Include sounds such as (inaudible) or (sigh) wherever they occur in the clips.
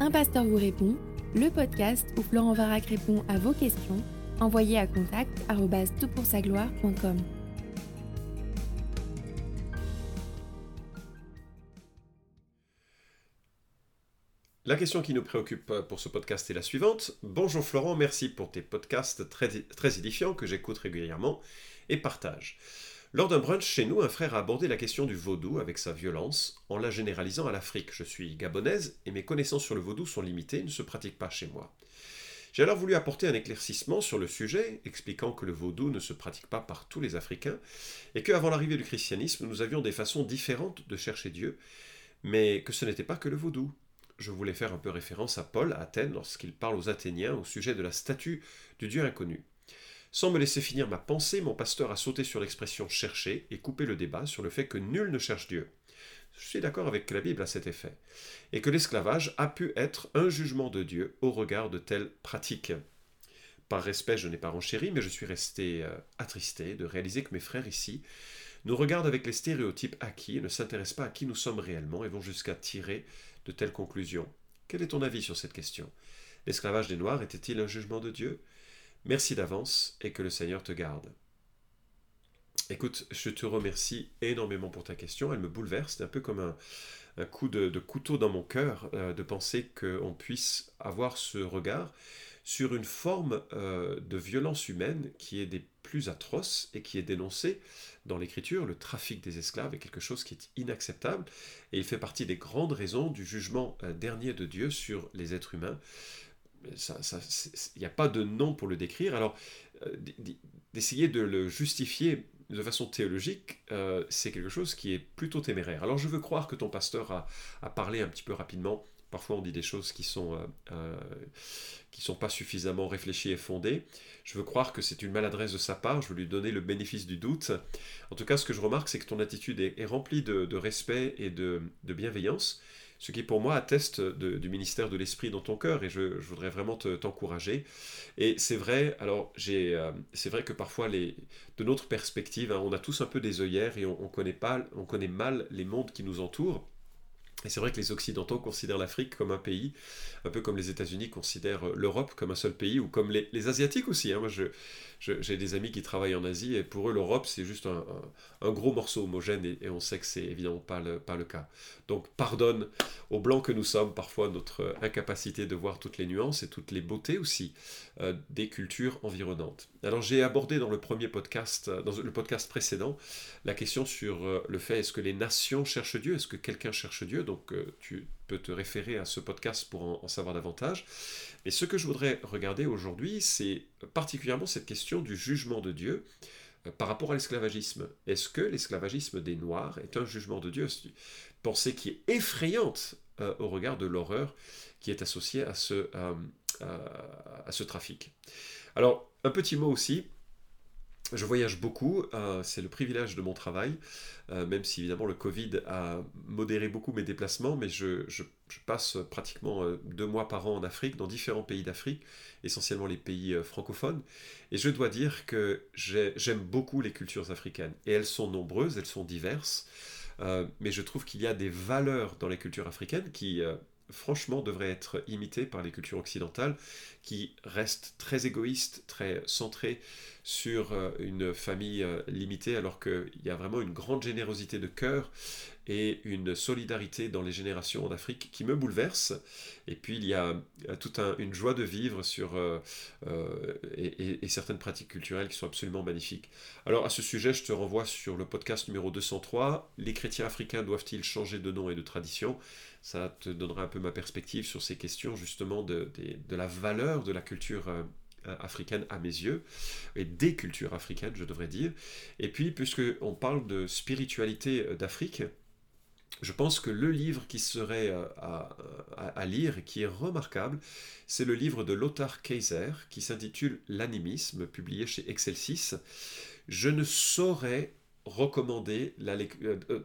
Un pasteur vous répond, le podcast où Florent Varac répond à vos questions, envoyez à contact gloire.com La question qui nous préoccupe pour ce podcast est la suivante. Bonjour Florent, merci pour tes podcasts très, très édifiants que j'écoute régulièrement et partage. Lors d'un brunch chez nous, un frère a abordé la question du vaudou avec sa violence, en la généralisant à l'Afrique. Je suis gabonaise et mes connaissances sur le vaudou sont limitées, ne se pratiquent pas chez moi. J'ai alors voulu apporter un éclaircissement sur le sujet, expliquant que le vaudou ne se pratique pas par tous les Africains, et qu'avant l'arrivée du christianisme, nous avions des façons différentes de chercher Dieu, mais que ce n'était pas que le vaudou. Je voulais faire un peu référence à Paul à Athènes lorsqu'il parle aux Athéniens au sujet de la statue du Dieu inconnu. Sans me laisser finir ma pensée, mon pasteur a sauté sur l'expression chercher et coupé le débat sur le fait que nul ne cherche Dieu. Je suis d'accord avec la Bible à cet effet, et que l'esclavage a pu être un jugement de Dieu au regard de telles pratiques. Par respect, je n'ai pas renchéri, mais je suis resté euh, attristé de réaliser que mes frères ici nous regardent avec les stéréotypes acquis et ne s'intéressent pas à qui nous sommes réellement et vont jusqu'à tirer de telles conclusions. Quel est ton avis sur cette question? L'esclavage des Noirs était-il un jugement de Dieu? Merci d'avance et que le Seigneur te garde. Écoute, je te remercie énormément pour ta question. Elle me bouleverse. C'est un peu comme un, coup de, couteau dans mon cœur euh, de penser qu'on puisse avoir ce regard sur une forme euh, de violence humaine qui est des plus atroces et qui est dénoncée dans l'Écriture. Le trafic des esclaves est quelque chose qui est inacceptable et il fait partie des grandes raisons du jugement euh, dernier de Dieu sur les êtres humains il n'y a pas de nom pour le décrire. Alors, euh, d'essayer de le justifier de façon théologique, euh, c'est quelque chose qui est plutôt téméraire. Alors, je veux croire que ton pasteur a, parlé un petit peu rapidement. Parfois, on dit des choses qui sont euh, qui sont pas suffisamment réfléchies et fondées. Je veux croire que c'est une maladresse de sa part. Je veux lui donner le bénéfice du doute. En tout cas, ce que je remarque, c'est que ton attitude est, remplie de, respect et de, bienveillance ce qui pour moi atteste du ministère de l'Esprit dans ton cœur, et je, voudrais vraiment t'encourager. et c'est vrai, alors euh, c'est vrai que parfois, de notre perspective, hein, on a tous un peu des œillères et on, connaît pas, on connaît mal les mondes qui nous entourent. Et c'est vrai que les Occidentaux considèrent l'Afrique comme un pays, un peu comme les États-Unis considèrent l'Europe comme un seul pays, ou comme les, Asiatiques aussi. Hein. Moi, j'ai des amis qui travaillent en Asie, et pour eux, l'Europe, c'est juste un, gros morceau homogène, et, on sait que c'est évidemment pas le, cas. Donc, pardonne aux Blancs que nous sommes parfois notre incapacité de voir toutes les nuances et toutes les beautés aussi euh, des cultures environnantes. Alors, j'ai abordé dans le premier podcast, dans le podcast précédent, la question sur euh, le fait est-ce que les nations cherchent Dieu? Est-ce que quelqu'un cherche Dieu? Donc euh, tu peux te référer à ce podcast pour en, savoir davantage. Et ce que je voudrais regarder aujourd'hui, c'est particulièrement cette question du jugement de Dieu euh, par rapport à l'esclavagisme. Est-ce que l'esclavagisme des Noirs est un jugement de Dieu? Pensée qui est effrayante euh, au regard de l'horreur qui est associée à ce, à ce trafic. Alors, un petit mot aussi je voyage beaucoup, euh, c'est le privilège de mon travail, euh, même si évidemment le Covid a modéré beaucoup mes déplacements, mais je, passe pratiquement euh, deux mois par an en Afrique, dans différents pays d'Afrique, essentiellement les pays francophones, et je dois dire que j'aime beaucoup les cultures africaines, et elles sont nombreuses, elles sont diverses, mais je trouve qu'il y a des valeurs dans les cultures africaines qui franchement, devrait être imité par les cultures occidentales qui restent très égoïstes, très centrées sur euh, une famille euh, limitée, alors qu'il y a vraiment une grande générosité de cœur et une solidarité dans les générations en Afrique qui me bouleverse. Et puis il y a toute une joie de vivre sur, euh, et, certaines pratiques culturelles qui sont absolument magnifiques. Alors à ce sujet, je te renvoie sur le podcast numéro 203, Les chrétiens africains doivent-ils changer de nom et de tradition? Ça te donnera un peu ma perspective sur ces questions justement de, de, la valeur de la culture euh, africaine à mes yeux, et des cultures africaines, je devrais dire. Et puis, puisque on parle de spiritualité euh, d'Afrique, je pense que le livre qui serait euh, à, à, lire qui est remarquable, c'est le livre de Lothar Kaiser qui s'intitule L'animisme, publié chez Excelsis. Je ne saurais recommander la,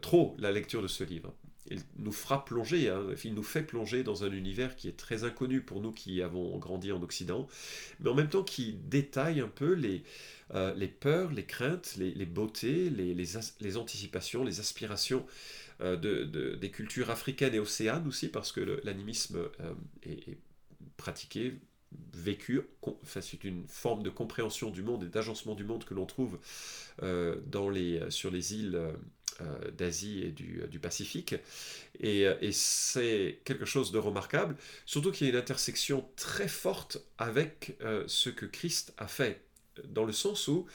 trop la lecture de ce livre il nous fera plonger, hein. il nous fait plonger dans un univers qui est très inconnu pour nous qui avons grandi en Occident, mais en même temps qui détaille un peu les, euh, peurs, les craintes, les, beautés, les, anticipations, les aspirations de, des cultures africaines et océanes aussi, parce que l'animisme est, pratiqué, vécu, c'est une forme de compréhension du monde et d'agencement du monde que l'on trouve dans les, sur les îles euh, d'Asie et du, du Pacifique. Et, c'est quelque chose de remarquable, surtout qu'il y a une intersection très forte avec euh, ce que Christ a fait, dans le sens où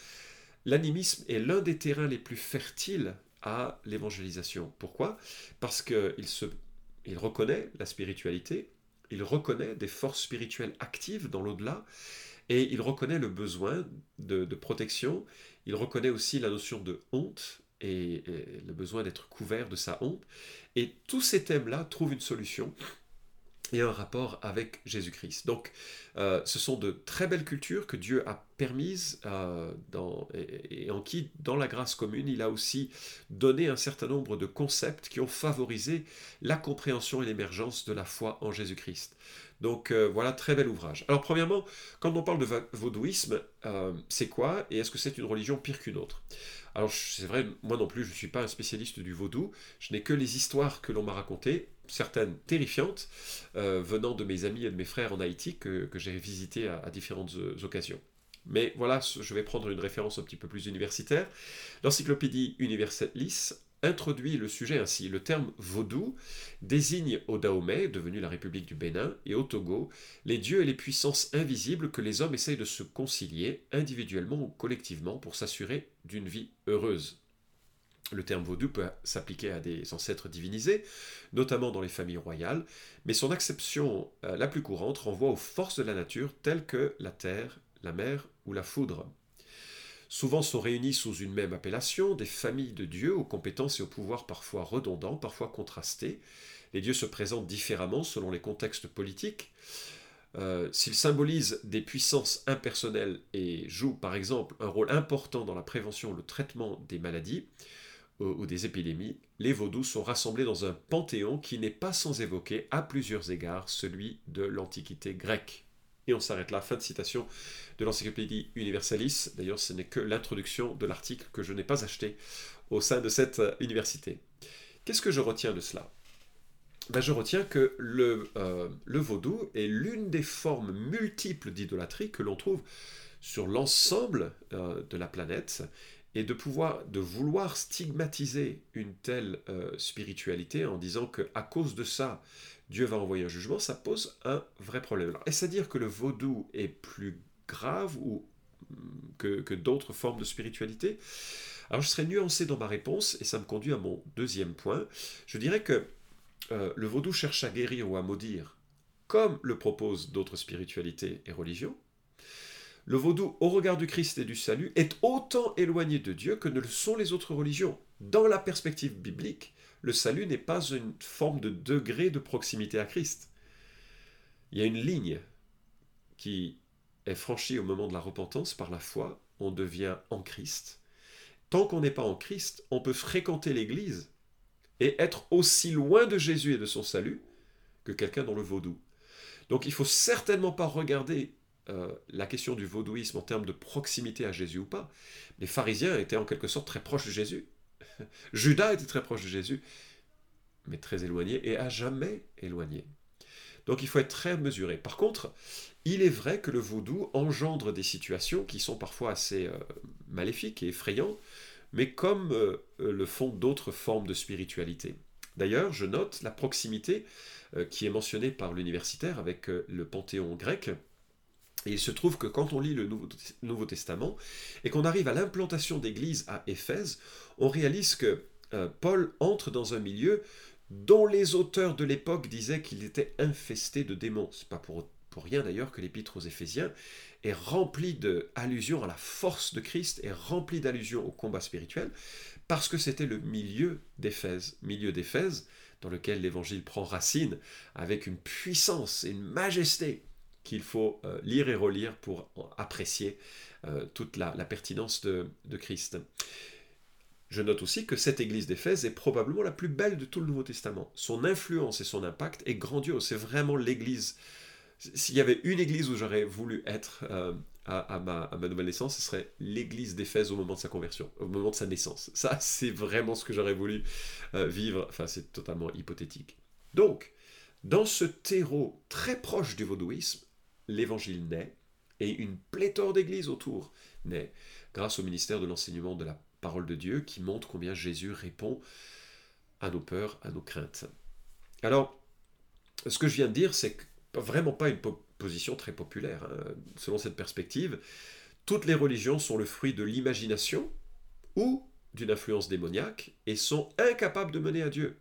l'animisme est l'un des terrains les plus fertiles à l'évangélisation. Pourquoi? Parce qu'il il reconnaît la spiritualité, il reconnaît des forces spirituelles actives dans l'au-delà, et il reconnaît le besoin de, protection, il reconnaît aussi la notion de honte et, le besoin d'être couvert de sa honte. Et tous ces thèmes-là trouvent une solution et un rapport avec Jésus-Christ. Donc, euh, ce sont de très belles cultures que Dieu a permises euh, et, en qui, dans la grâce commune, il a aussi donné un certain nombre de concepts qui ont favorisé la compréhension et l'émergence de la foi en Jésus-Christ. Donc euh, voilà, très bel ouvrage. Alors premièrement, quand on parle de vaudouisme, c'est quoi et est-ce que c'est une religion pire qu'une autre? Alors c'est vrai, moi non plus, je ne suis pas un spécialiste du vaudou, je n'ai que les histoires que l'on m'a racontées, certaines terrifiantes, euh, venant de mes amis et de mes frères en Haïti que, j'ai visité à, différentes occasions. Mais voilà, je vais prendre une référence un petit peu plus universitaire. L'encyclopédie Universalis introduit le sujet ainsi. Le terme vaudou désigne au Dahomey, devenu la République du Bénin, et au Togo, les dieux et les puissances invisibles que les hommes essayent de se concilier, individuellement ou collectivement, pour s'assurer d'une vie heureuse. Le terme vaudou peut s'appliquer à des ancêtres divinisés, notamment dans les familles royales, mais son acception euh, la plus courante renvoie aux forces de la nature telles que la terre, la mer ou la foudre. Souvent sont réunis sous une même appellation des familles de dieux aux compétences et aux pouvoirs parfois redondants, parfois contrastés. Les dieux se présentent différemment selon les contextes politiques. Euh, s'ils symbolisent des puissances impersonnelles et jouent par exemple un rôle important dans la prévention et le traitement des maladies ou des épidémies, les vaudous sont rassemblés dans un panthéon qui n'est pas sans évoquer à plusieurs égards celui de l'Antiquité grecque. Et on s'arrête là, fin de citation de l'Encyclopédie Universalis. D'ailleurs, ce n'est que l'introduction de l'article que je n'ai pas acheté au sein de cette euh, université. Qu'est-ce que je retiens de cela? Ben, Je retiens que le, euh, le vaudou est l'une des formes multiples d'idolâtrie que l'on trouve sur l'ensemble euh, de la planète et de pouvoir de vouloir stigmatiser une telle spiritualité en disant que à cause de ça Dieu va envoyer un jugement, ça pose un vrai problème. Est-ce à dire que le vaudou est plus grave ou mm, que, d'autres formes de spiritualité? Alors je serai nuancé dans ma réponse et ça me conduit à mon deuxième point. Je dirais que euh, le vaudou cherche à guérir ou à maudire, comme le proposent d'autres spiritualités et religions. Le vaudou, au regard du Christ et du salut, est autant éloigné de Dieu que ne le sont les autres religions. Dans la perspective biblique, le salut n'est pas une forme de degré de proximité à Christ. Il y a une ligne qui est franchie au moment de la repentance par la foi, on devient en Christ. Tant qu'on n'est pas en Christ, on peut fréquenter l'Église et être aussi loin de Jésus et de son salut que quelqu'un dans le vaudou. Donc il faut certainement pas regarder euh, la question du vaudouisme en termes de proximité à Jésus ou pas. Les pharisiens étaient en quelque sorte très proches de Jésus. (laughs) Judas était très proche de Jésus, mais très éloigné et à jamais éloigné. Donc il faut être très mesuré. Par contre, il est vrai que le vaudou engendre des situations qui sont parfois assez euh, maléfiques et effrayantes, mais comme euh, le font d'autres formes de spiritualité. D'ailleurs, je note la proximité qui est mentionnée par l'universitaire avec le panthéon grec. Il se trouve que quand on lit le Nouveau, Testament et qu'on arrive à l'implantation d'église à Éphèse, on réalise que euh, Paul entre dans un milieu dont les auteurs de l'époque disaient qu'il était infesté de démons. C'est pas pour, rien d'ailleurs que l'épître aux Éphésiens est rempli d'allusions à la force de Christ et rempli d'allusions au combat spirituel, parce que c'était le milieu d'Éphèse, milieu d'Éphèse dans lequel l'évangile prend racine avec une puissance et une majesté qu'il faut euh, lire et relire pour apprécier euh, toute la, pertinence de, Christ. Je note aussi que cette église d'Éphèse est probablement la plus belle de tout le Nouveau Testament. Son influence et son impact est grandiose. C'est vraiment l'église. S'il y avait une église où j'aurais voulu être euh, à, ma, nouvelle naissance, ce serait l'église d'Éphèse au moment de sa conversion, au moment de sa naissance. Ça, (laughs) c'est vraiment ce que j'aurais voulu euh, vivre. Enfin, c'est totalement hypothétique. Donc, dans ce terreau très proche du vaudouisme, l'évangile naît et une pléthore d'églises autour naît grâce au ministère de l'enseignement de la parole de Dieu qui montre combien Jésus répond à nos peurs, à nos craintes. Alors, ce que je viens de dire, c'est vraiment pas une position très populaire. Hein. Selon cette perspective, toutes les religions sont le fruit de l'imagination ou d'une influence démoniaque et sont incapables de mener à Dieu.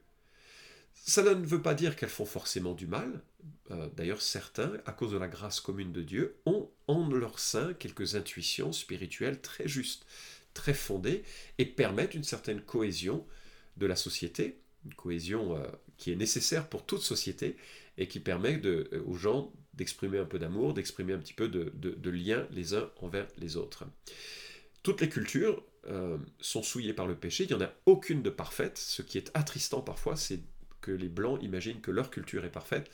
Cela ne veut pas dire qu'elles font forcément du mal. Euh, d'ailleurs, certains, à cause de la grâce commune de Dieu, ont en leur sein quelques intuitions spirituelles très justes, très fondées, et permettent une certaine cohésion de la société, une cohésion euh, qui est nécessaire pour toute société, et qui permet de, euh, aux gens d'exprimer un peu d'amour, d'exprimer un petit peu de, de, lien les uns envers les autres. Toutes les cultures sont souillées par le péché, il n'y en a aucune de parfaite, ce qui est attristant parfois, c'est les Blancs imaginent que leur culture est parfaite,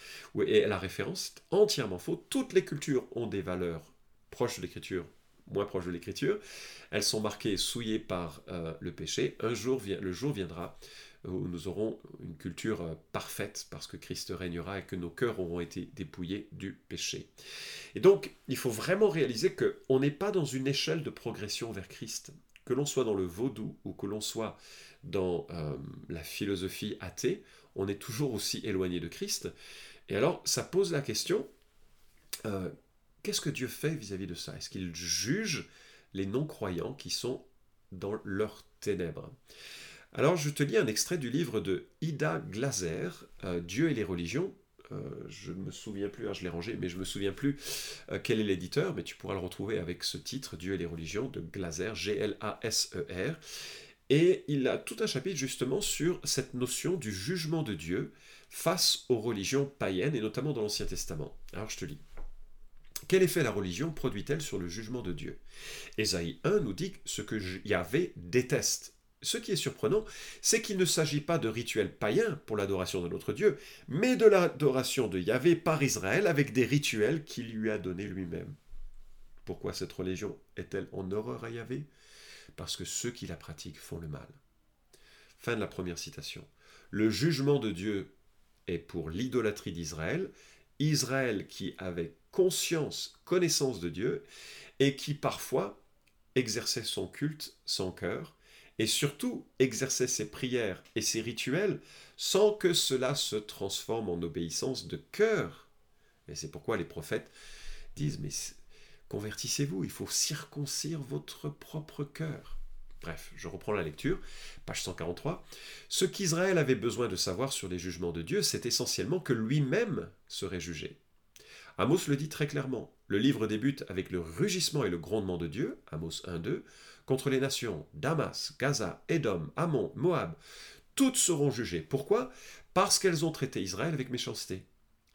et la référence est entièrement faux. Toutes les cultures ont des valeurs proches de l'écriture, moins proches de l'écriture. Elles sont marquées, souillées par euh, le péché. Un jour, le jour viendra où nous aurons une culture euh, parfaite parce que Christ régnera et que nos cœurs auront été dépouillés du péché. Et donc, il faut vraiment réaliser qu'on n'est pas dans une échelle de progression vers Christ. Que l'on soit dans le vaudou ou que l'on soit dans euh, la philosophie athée, on est toujours aussi éloigné de Christ. Et alors, ça pose la question, euh, qu'est-ce que Dieu fait vis-à-vis de ça? Est-ce qu'il juge les non-croyants qui sont dans leurs ténèbres? Alors, je te lis un extrait du livre de Ida Glaser, euh, Dieu et les religions. Euh, je ne me souviens plus, hein, je l'ai rangé, mais je ne me souviens plus quel est l'éditeur, mais tu pourras le retrouver avec ce titre, Dieu et les religions, de Glaser, G-L-A-S-E-R. Et il a tout un chapitre justement sur cette notion du jugement de Dieu face aux religions païennes, et notamment dans l'Ancien Testament. Alors je te lis. Quel effet la religion produit-elle sur le jugement de Dieu? Ésaïe 1 nous dit ce que Yahvé déteste. Ce qui est surprenant, c'est qu'il ne s'agit pas de rituels païens pour l'adoration de notre Dieu, mais de l'adoration de Yahvé par Israël avec des rituels qu'il lui a donnés lui-même. Pourquoi cette religion est-elle en horreur à Yahvé? Parce que ceux qui la pratiquent font le mal. Fin de la première citation. Le jugement de Dieu est pour l'idolâtrie d'Israël, Israël qui avait conscience, connaissance de Dieu, et qui parfois exerçait son culte sans cœur, et surtout exerçait ses prières et ses rituels sans que cela se transforme en obéissance de cœur. Et c'est pourquoi les prophètes disent, mais Convertissez-vous, il faut circoncire votre propre cœur. Bref, je reprends la lecture, page 143. Ce qu'Israël avait besoin de savoir sur les jugements de Dieu, c'est essentiellement que lui-même serait jugé. Amos le dit très clairement. Le livre débute avec le rugissement et le grondement de Dieu, Amos 1-2, contre les nations, Damas, Gaza, Édom, Ammon, Moab. Toutes seront jugées. Pourquoi? Parce qu'elles ont traité Israël avec méchanceté.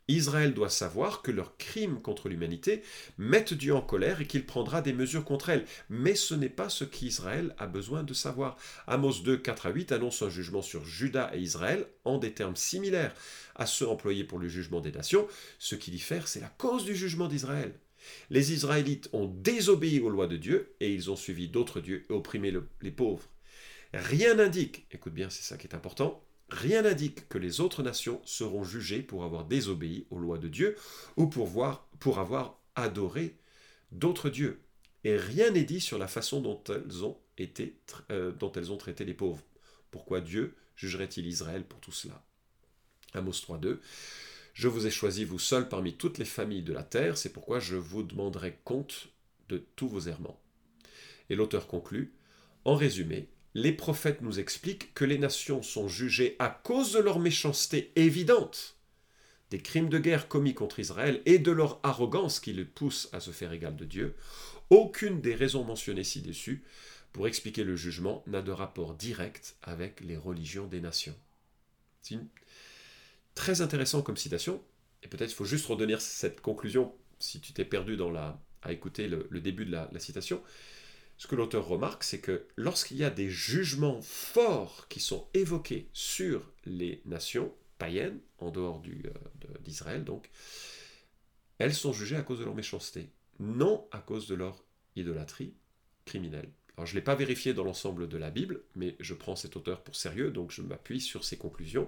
Israël doit savoir que leurs crimes contre l'humanité mettent Dieu en colère et qu'il prendra des mesures contre elle. Mais ce n'est pas ce qu'Israël a besoin de savoir. Amos 2, 4 à 8 annonce un jugement sur Juda et Israël en des termes similaires à ceux employés pour le jugement des nations. Ce qui diffère, c'est la cause du jugement d'Israël. Les Israélites ont désobéi aux lois de Dieu et ils ont suivi d'autres dieux et opprimé les pauvres. Rien n'indique, écoute bien, c'est ça qui est important, Rien n'indique que les autres nations seront jugées pour avoir désobéi aux lois de Dieu ou pour, voir, pour avoir adoré d'autres dieux. Et rien n'est dit sur la façon dont elles ont, été, euh, dont elles ont traité les pauvres. Pourquoi Dieu jugerait-il Israël pour tout cela? Amos 3.2 Je vous ai choisi vous seul parmi toutes les familles de la terre, c'est pourquoi je vous demanderai compte de tous vos errements. Et l'auteur conclut En résumé, les prophètes nous expliquent que les nations sont jugées à cause de leur méchanceté évidente, des crimes de guerre commis contre Israël et de leur arrogance qui les pousse à se faire égal de Dieu. Aucune des raisons mentionnées ci-dessus pour expliquer le jugement n'a de rapport direct avec les religions des nations. C'est très intéressant comme citation, et peut-être il faut juste redonner cette conclusion si tu t'es perdu dans la, à écouter le, début de la citation ce que l'auteur remarque, c'est que lorsqu'il y a des jugements forts qui sont évoqués sur les nations païennes, en dehors euh, d'Israël donc, elles sont jugées à cause de leur méchanceté. Non à cause de leur idolâtrie criminelle. Je ne l'ai pas vérifié dans l'ensemble de la Bible, mais je prends cet auteur pour sérieux, donc je m'appuie sur ses conclusions.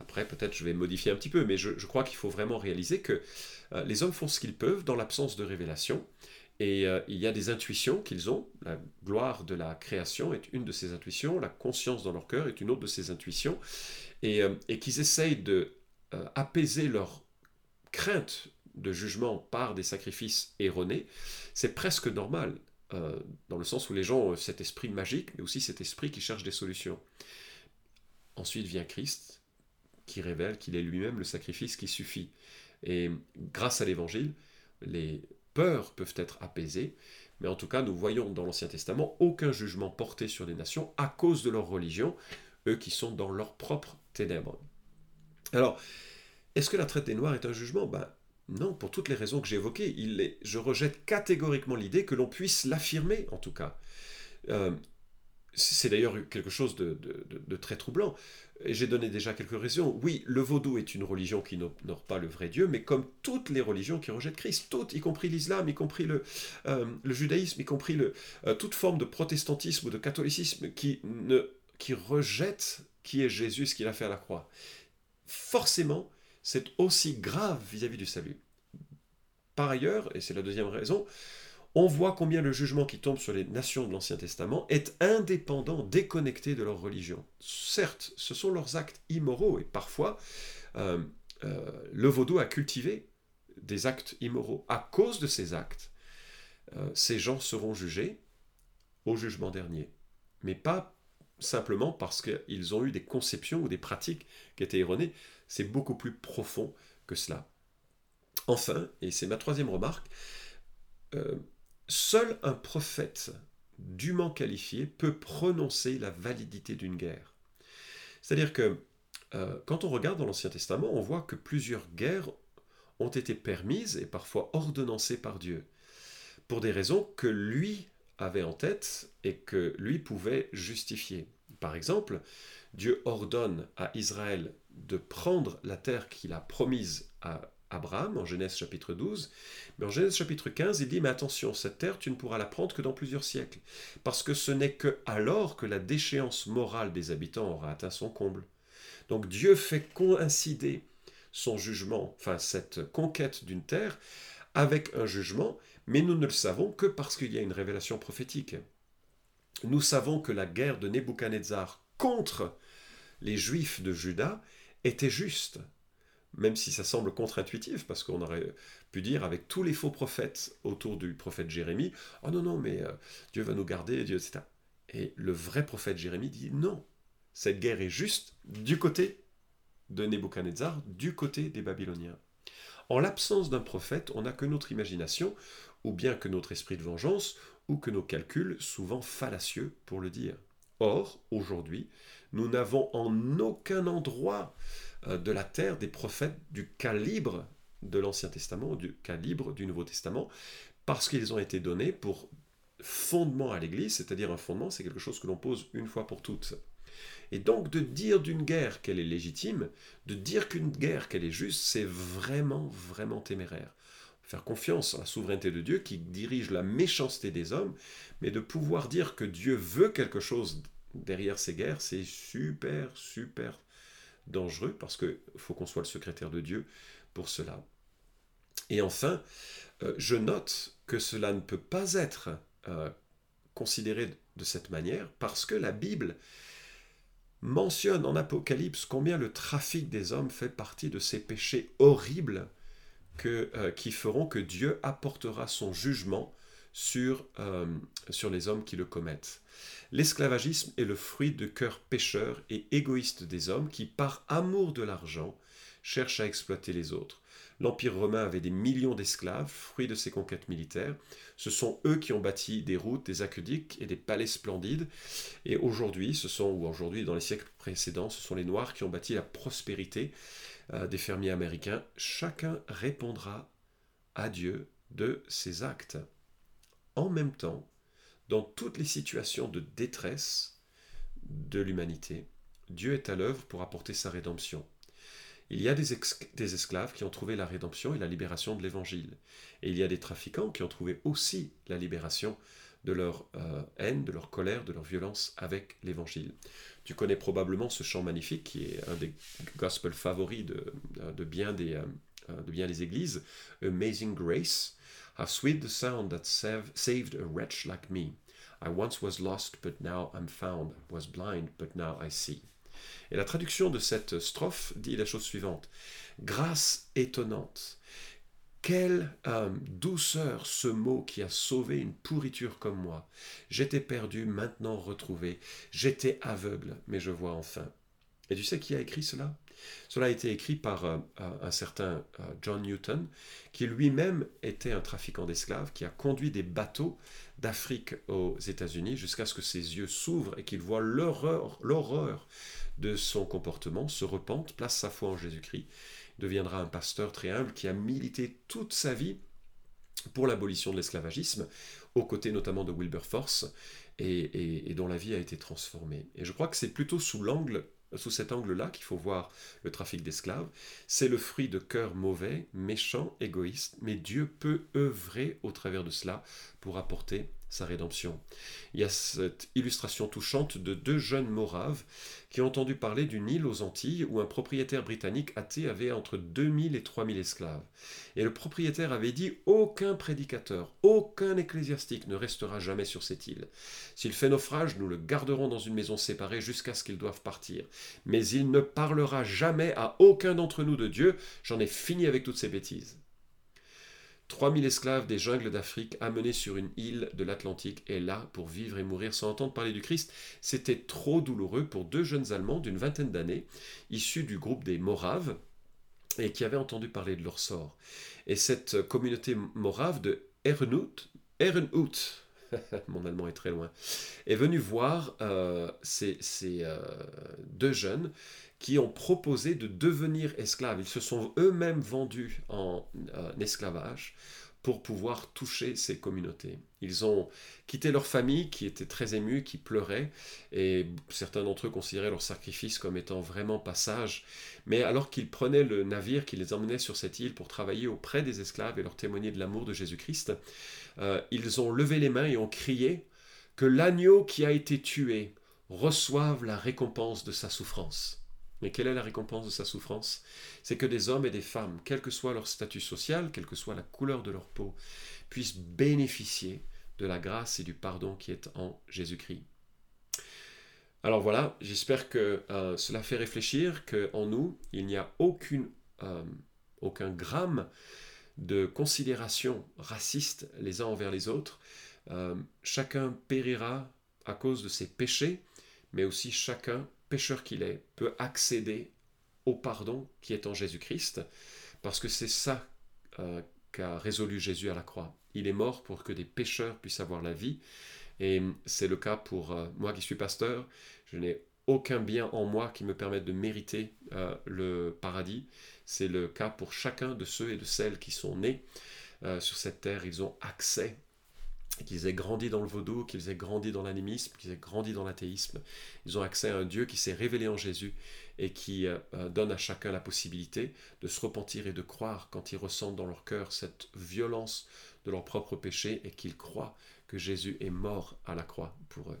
Après, peut-être je vais modifier un petit peu, mais je, crois qu'il faut vraiment réaliser que euh, les hommes font ce qu'ils peuvent dans l'absence de révélation, et euh, il y a des intuitions qu'ils ont. La gloire de la création est une de ces intuitions, la conscience dans leur cœur est une autre de ces intuitions, et, euh, et qu'ils essayent de apaiser leur crainte de jugement par des sacrifices erronés, c'est presque normal. Euh, dans le sens où les gens ont cet esprit magique, mais aussi cet esprit qui cherche des solutions. Ensuite vient Christ, qui révèle qu'il est lui-même le sacrifice qui suffit. Et grâce à l'Évangile, les peurs peuvent être apaisées, mais en tout cas, nous voyons dans l'Ancien Testament aucun jugement porté sur les nations à cause de leur religion, eux qui sont dans leur propre ténèbres. Alors, est-ce que la traite des Noirs est un jugement? Ben, non, pour toutes les raisons que j'ai évoquées, je rejette catégoriquement l'idée que l'on puisse l'affirmer, en tout cas. Euh, c'est d'ailleurs quelque chose de, très troublant. Et j'ai donné déjà quelques raisons. Oui, le vaudou est une religion qui n'honore pas le vrai Dieu, mais comme toutes les religions qui rejettent Christ, toutes, y compris l'islam, y compris le, euh, judaïsme, y compris euh, toute forme de protestantisme ou de catholicisme qui, qui rejette qui est Jésus, ce qu'il a fait à la croix. Forcément, c'est aussi grave vis-à-vis du salut. Par ailleurs, et c'est la deuxième raison, on voit combien le jugement qui tombe sur les nations de l'Ancien Testament est indépendant, déconnecté de leur religion. Certes, ce sont leurs actes immoraux, et parfois, euh, euh, le vaudou a cultivé des actes immoraux. À cause de ces actes, euh, ces gens seront jugés au jugement dernier, mais pas simplement parce qu'ils ont eu des conceptions ou des pratiques qui étaient erronées, c'est beaucoup plus profond que cela. Enfin, et c'est ma troisième remarque, euh, seul un prophète dûment qualifié peut prononcer la validité d'une guerre. C'est-à-dire que euh, quand on regarde dans l'Ancien Testament, on voit que plusieurs guerres ont été permises et parfois ordonnancées par Dieu, pour des raisons que lui avait en tête et que lui pouvait justifier. Par exemple, Dieu ordonne à Israël de prendre la terre qu'il a promise à Abraham en Genèse chapitre 12, mais en Genèse chapitre 15, il dit Mais attention, cette terre, tu ne pourras la prendre que dans plusieurs siècles, parce que ce n'est que alors que la déchéance morale des habitants aura atteint son comble. Donc Dieu fait coïncider son jugement, enfin cette conquête d'une terre, avec un jugement, mais nous ne le savons que parce qu'il y a une révélation prophétique. Nous savons que la guerre de Nebuchadnezzar contre les Juifs de Juda était juste, même si ça semble contre-intuitif, parce qu'on aurait pu dire avec tous les faux prophètes autour du prophète Jérémie, oh non, non, mais euh, Dieu va nous garder, Dieu, etc. Et le vrai prophète Jérémie dit non, cette guerre est juste du côté de Nebuchadnezzar, du côté des Babyloniens. En l'absence d'un prophète, on n'a que notre imagination, ou bien que notre esprit de vengeance, ou que nos calculs, souvent fallacieux pour le dire. Or, aujourd'hui, nous n'avons en aucun endroit euh, de la terre des prophètes du calibre de l'Ancien Testament, du calibre du Nouveau Testament, parce qu'ils ont été donnés pour fondement à l'Église, c'est-à-dire un fondement, c'est quelque chose que l'on pose une fois pour toutes. Et donc de dire d'une guerre qu'elle est légitime, de dire qu'une guerre qu'elle est juste, c'est vraiment, vraiment téméraire. Faire confiance à la souveraineté de Dieu qui dirige la méchanceté des hommes, mais de pouvoir dire que Dieu veut quelque chose derrière ces guerres, c'est super, super dangereux parce qu'il faut qu'on soit le secrétaire de Dieu pour cela. Et enfin, euh, je note que cela ne peut pas être euh, considéré de cette manière parce que la Bible mentionne en Apocalypse combien le trafic des hommes fait partie de ces péchés horribles euh, qui feront que Dieu apportera son jugement sur, sur les hommes qui le commettent. L'esclavagisme est le fruit de cœurs pécheurs et égoïstes des hommes qui, par amour de l'argent, cherchent à exploiter les autres. L'Empire romain avait des millions d'esclaves, fruit de ses conquêtes militaires. Ce sont eux qui ont bâti des routes, des aqueducs et des palais splendides. Et aujourd'hui, ce sont, ou aujourd'hui, dans les siècles précédents, ce sont les Noirs qui ont bâti la prospérité euh, des fermiers américains. Chacun répondra à Dieu de ses actes. En même temps, dans toutes les situations de détresse de l'humanité, Dieu est à l'œuvre pour apporter sa rédemption. Il y a des, esclaves qui ont trouvé la rédemption et la libération de l'Évangile. Et il y a des trafiquants qui ont trouvé aussi la libération de leur euh, haine, de leur colère, de leur violence avec l'Évangile. Tu connais probablement ce chant magnifique qui est un des gospels favoris de, bien, des, euh, de bien des églises, Amazing Grace. Sweet the sound that saved a wretch like me. I once was lost, but now I'm found, was blind, but now I see. Et la traduction de cette strophe dit la chose suivante. Grâce étonnante. Quelle euh, douceur ce mot qui a sauvé une pourriture comme moi. J'étais perdu, maintenant retrouvé. J'étais aveugle, mais je vois enfin. Et tu sais qui a écrit cela? Cela a été écrit par euh, un certain euh, John Newton, qui lui-même était un trafiquant d'esclaves, qui a conduit des bateaux d'Afrique aux États-Unis jusqu'à ce que ses yeux s'ouvrent et qu'il voit l'horreur, l'horreur de son comportement, se repente, place sa foi en Jésus-Christ, deviendra un pasteur très humble qui a milité toute sa vie pour l'abolition de l'esclavagisme, aux côtés notamment de Wilberforce, et, et, dont la vie a été transformée. Et je crois que c'est plutôt sous l'angle sous cet angle-là qu'il faut voir le trafic d'esclaves. C'est le fruit de cœurs mauvais, méchants, égoïstes, mais Dieu peut œuvrer au travers de cela pour apporter sa rédemption. Il y a cette illustration touchante de deux jeunes moraves qui ont entendu parler d'une île aux Antilles où un propriétaire britannique athée avait entre 2000 et 3000 esclaves. Et le propriétaire avait dit Aucun prédicateur, aucun ecclésiastique ne restera jamais sur cette île. S'il fait naufrage, nous le garderons dans une maison séparée jusqu'à ce qu'ils doivent partir. Mais il ne parlera jamais à aucun d'entre nous de Dieu. J'en ai fini avec toutes ces bêtises. 3000 esclaves des jungles d'Afrique amenés sur une île de l'Atlantique et là pour vivre et mourir sans entendre parler du Christ, c'était trop douloureux pour deux jeunes Allemands d'une vingtaine d'années, issus du groupe des Moraves, et qui avaient entendu parler de leur sort. Et cette communauté morave de (laughs) mon allemand est très loin, est venue voir euh, ces, euh, deux jeunes qui ont proposé de devenir esclaves. Ils se sont eux-mêmes vendus en, euh, esclavage pour pouvoir toucher ces communautés. Ils ont quitté leur famille qui était très émue, qui pleurait, et certains d'entre eux considéraient leur sacrifice comme étant vraiment passage. Mais alors qu'ils prenaient le navire qui les emmenait sur cette île pour travailler auprès des esclaves et leur témoigner de l'amour de Jésus-Christ, euh, ils ont levé les mains et ont crié que l'agneau qui a été tué reçoive la récompense de sa souffrance. Mais quelle est la récompense de sa souffrance? C'est que des hommes et des femmes, quel que soit leur statut social, quelle que soit la couleur de leur peau, puissent bénéficier de la grâce et du pardon qui est en Jésus-Christ. Alors voilà, j'espère que euh, cela fait réfléchir qu'en nous, il n'y a euh, aucun gramme de considération raciste les uns envers les autres. Euh, chacun périra à cause de ses péchés, mais aussi chacun pécheur qu'il est, peut accéder au pardon qui est en Jésus-Christ, parce que c'est ça euh, qu'a résolu Jésus à la croix. Il est mort pour que des pécheurs puissent avoir la vie, et c'est le cas pour euh, moi qui suis pasteur. Je n'ai aucun bien en moi qui me permette de mériter euh, le paradis. C'est le cas pour chacun de ceux et de celles qui sont nés sur cette terre. Ils ont accès qu'ils aient grandi dans le vaudou, qu'ils aient grandi dans l'animisme, qu'ils aient grandi dans l'athéisme. Ils ont accès à un Dieu qui s'est révélé en Jésus et qui euh, euh, donne à chacun la possibilité de se repentir et de croire quand ils ressentent dans leur cœur cette violence de leur propre péché et qu'ils croient que Jésus est mort à la croix pour eux.